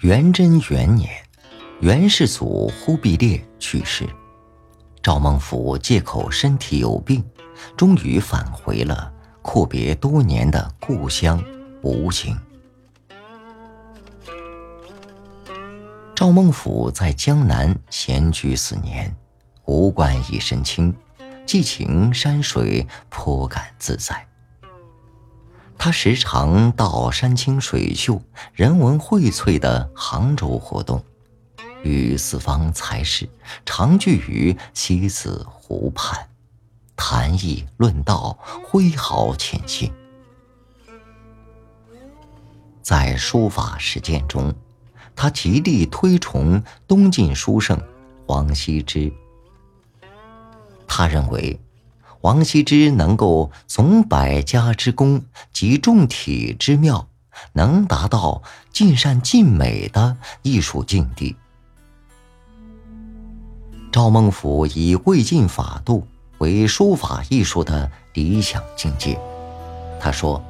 元贞元年，元世祖忽必烈去世，赵孟俯借口身体有病，终于返回了阔别多年的故乡吴兴。赵孟俯在江南闲居四年，无冠一身轻，寄情山水，颇感自在。他时常到山清水秀、人文荟萃的杭州活动，与四方才士常聚于西子湖畔，谈艺论道，挥毫遣信。在书法实践中，他极力推崇东晋书圣王羲之。他认为。王羲之能够总百家之功，集众体之妙，能达到尽善尽美的艺术境地。赵孟頫以魏晋法度为书法艺术的理想境界。他说：“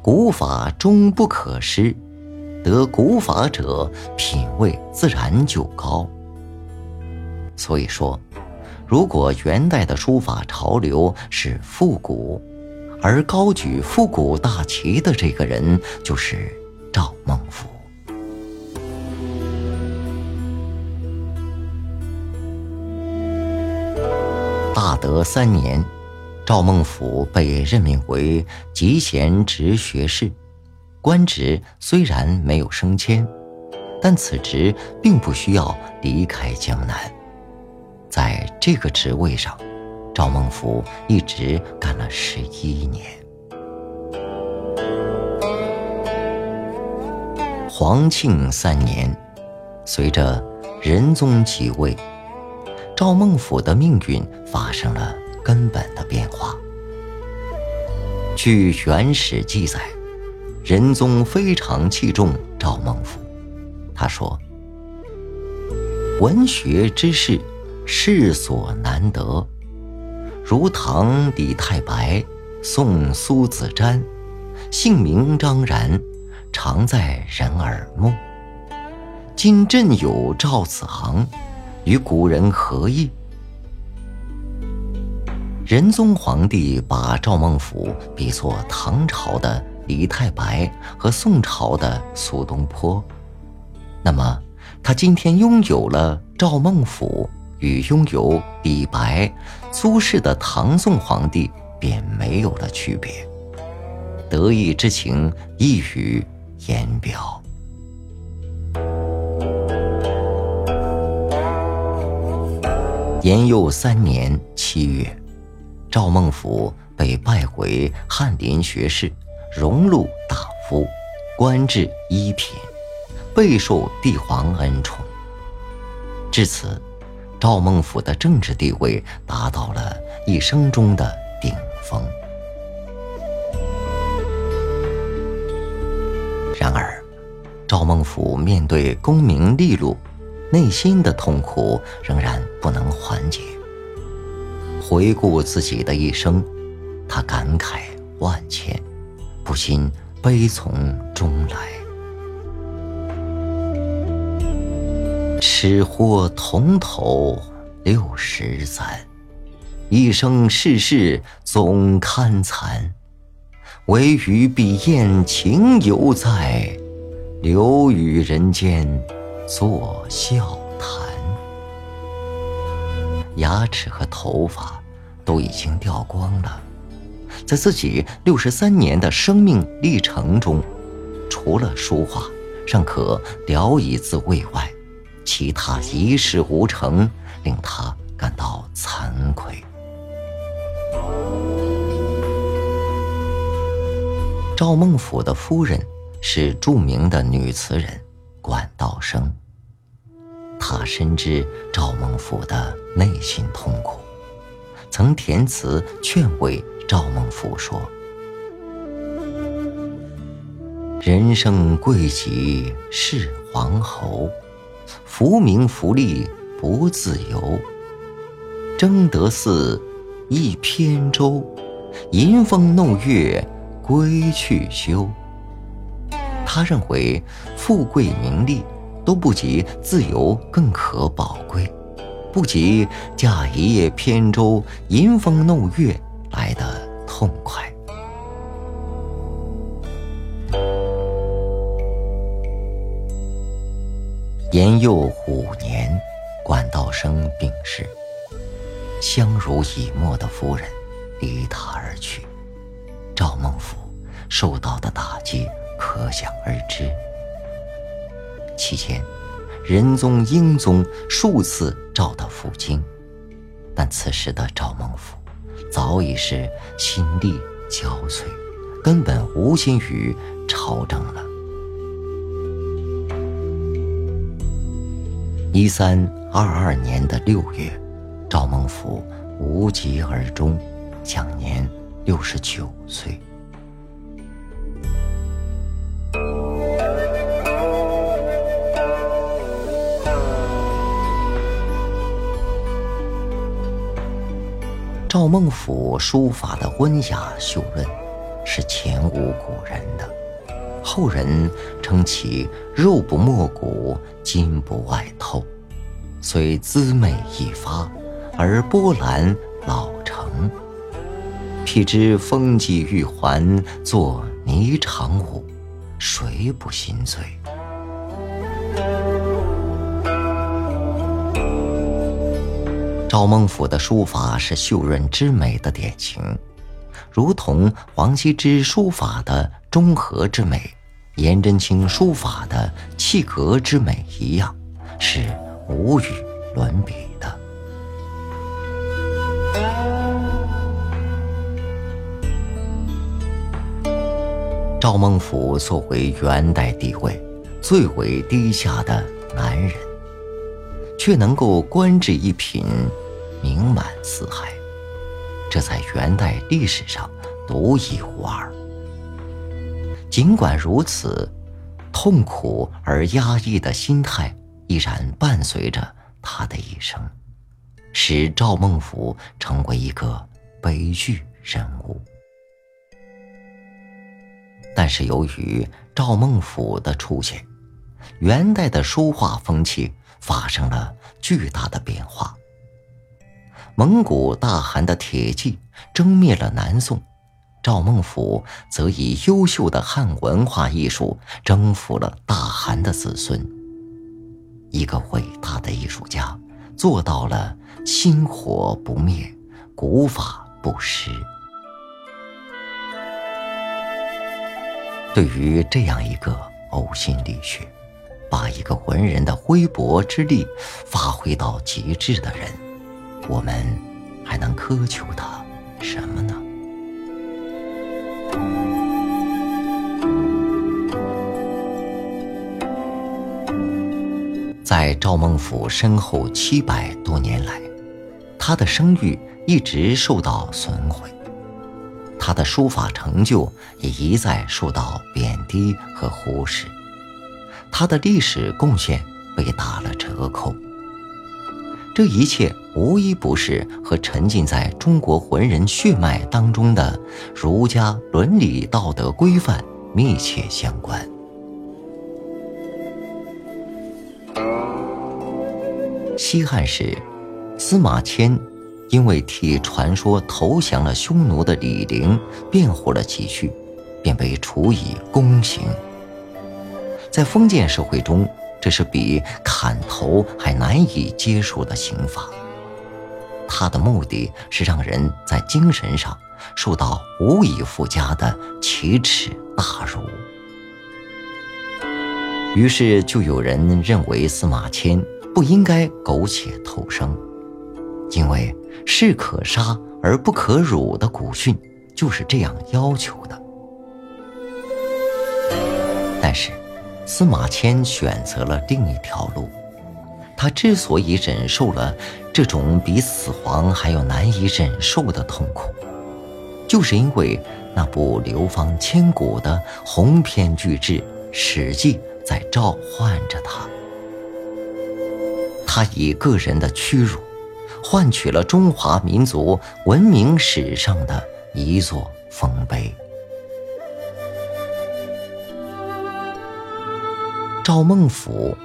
古法终不可失，得古法者品位自然就高。”所以说。如果元代的书法潮流是复古，而高举复古大旗的这个人就是赵孟頫。大德三年，赵孟頫被任命为集贤直学士，官职虽然没有升迁，但此职并不需要离开江南。在这个职位上，赵孟頫一直干了十一年。皇庆三年，随着仁宗即位，赵孟頫的命运发生了根本的变化。据《元史》记载，仁宗非常器重赵孟頫，他说：“文学之士。”世所难得，如唐李太白、宋苏子瞻，姓名张然，常在人耳目。今朕有赵子昂，与古人何异？仁宗皇帝把赵孟頫比作唐朝的李太白和宋朝的苏东坡，那么他今天拥有了赵孟頫。与拥有李白、苏轼的唐宋皇帝便没有了区别，得意之情溢于言表。延佑三年七月，赵孟頫被拜为翰林学士、荣禄大夫，官至一品，备受帝皇恩宠。至此。赵孟頫的政治地位达到了一生中的顶峰。然而，赵孟頫面对功名利禄，内心的痛苦仍然不能缓解。回顾自己的一生，他感慨万千，不禁悲从中来。吃货铜头六十三，一生世事总堪残。唯余笔砚情犹在，留与人间作笑谈。牙齿和头发都已经掉光了，在自己六十三年的生命历程中，除了书画尚可聊以自慰外。其他一事无成，令他感到惭愧。赵孟頫的夫人是著名的女词人管道生，她深知赵孟頫的内心痛苦，曾填词劝慰赵孟頫说：“人生贵极是皇侯。”浮名浮利不自由，争得似一扁舟，吟风弄月归去休。他认为富贵名利都不及自由更可宝贵，不及驾一叶扁舟，吟风弄月来的痛快。年幼五年，管道生病逝，相濡以沫的夫人离他而去，赵孟俯受到的打击可想而知。期间，仁宗、英宗数次召他赴京，但此时的赵孟俯早已是心力交瘁，根本无心于朝政了。一三二二年的六月，赵孟俯无疾而终，享年六十九岁。赵孟俯书法的温雅秀润，是前无古人的，后人称其肉不没骨，筋不外透，虽姿美一发，而波澜老成。譬之风髻玉环，作霓裳舞，谁不心醉？赵孟俯的书法是秀润之美的典型，如同王羲之书法的中和之美，颜真卿书法的气格之美一样，是无与伦比的。赵孟俯作为元代地位最为低下的男人。却能够官至一品，名满四海，这在元代历史上独一无二。尽管如此，痛苦而压抑的心态依然伴随着他的一生，使赵孟俯成为一个悲剧人物。但是，由于赵孟俯的出现，元代的书画风气。发生了巨大的变化。蒙古大汗的铁骑征灭了南宋，赵孟俯则以优秀的汉文化艺术征服了大汗的子孙。一个伟大的艺术家做到了薪火不灭，古法不失。对于这样一个呕心沥血。把一个文人的微薄之力发挥到极致的人，我们还能苛求他什么呢？在赵孟俯身后七百多年来，他的声誉一直受到损毁，他的书法成就也一再受到贬低和忽视。他的历史贡献被打了折扣，这一切无一不是和沉浸在中国文人血脉当中的儒家伦理道德规范密切相关。西汉时，司马迁因为替传说投降了匈奴的李陵辩护了几句，便被处以宫刑。在封建社会中，这是比砍头还难以接受的刑罚。他的目的是让人在精神上受到无以复加的奇耻大辱。于是，就有人认为司马迁不应该苟且偷生，因为“士可杀而不可辱”的古训就是这样要求的。但是，司马迁选择了另一条路。他之所以忍受了这种比死亡还要难以忍受的痛苦，就是因为那部流芳千古的鸿篇巨制《史记》在召唤着他。他以个人的屈辱，换取了中华民族文明史上的一座丰碑。赵孟俯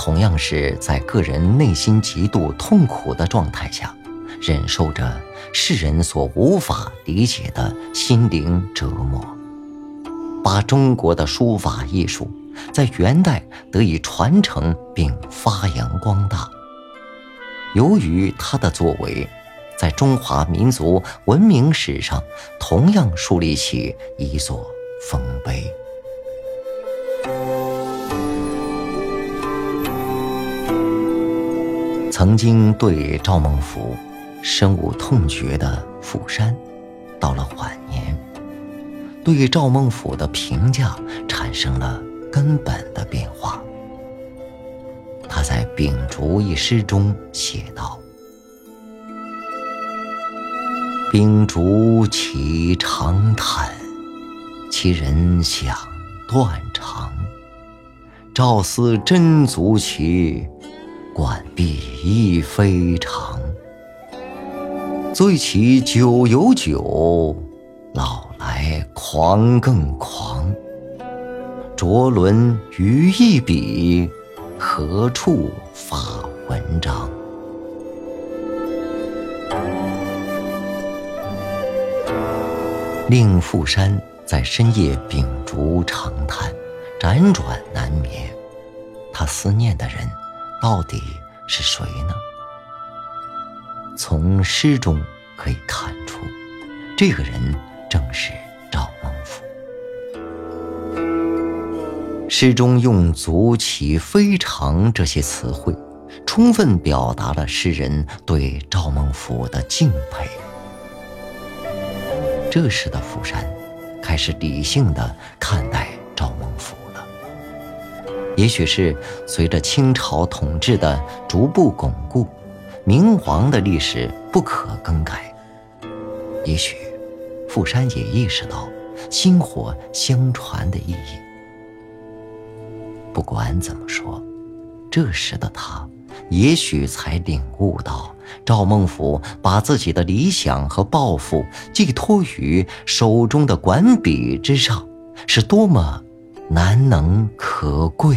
同样是在个人内心极度痛苦的状态下，忍受着世人所无法理解的心灵折磨，把中国的书法艺术在元代得以传承并发扬光大。由于他的作为，在中华民族文明史上同样树立起一座丰碑。曾经对赵孟頫深恶痛绝的傅山，到了晚年，对赵孟頫的评价产生了根本的变化。他在《秉烛》一诗中写道：“秉烛起长叹，其人想断肠。赵思真足奇。”管壁亦非常，醉其酒有酒，老来狂更狂。着轮于一笔，何处发文章？令富山在深夜秉烛长叹，辗转难眠。他思念的人。到底是谁呢？从诗中可以看出，这个人正是赵孟頫。诗中用“足起非常”这些词汇，充分表达了诗人对赵孟頫的敬佩。这时的釜山，开始理性的看待赵孟頫。也许是随着清朝统治的逐步巩固，明皇的历史不可更改。也许，傅山也意识到薪火相传的意义。不管怎么说，这时的他，也许才领悟到赵孟頫把自己的理想和抱负寄托于手中的管笔之上，是多么。难能可贵。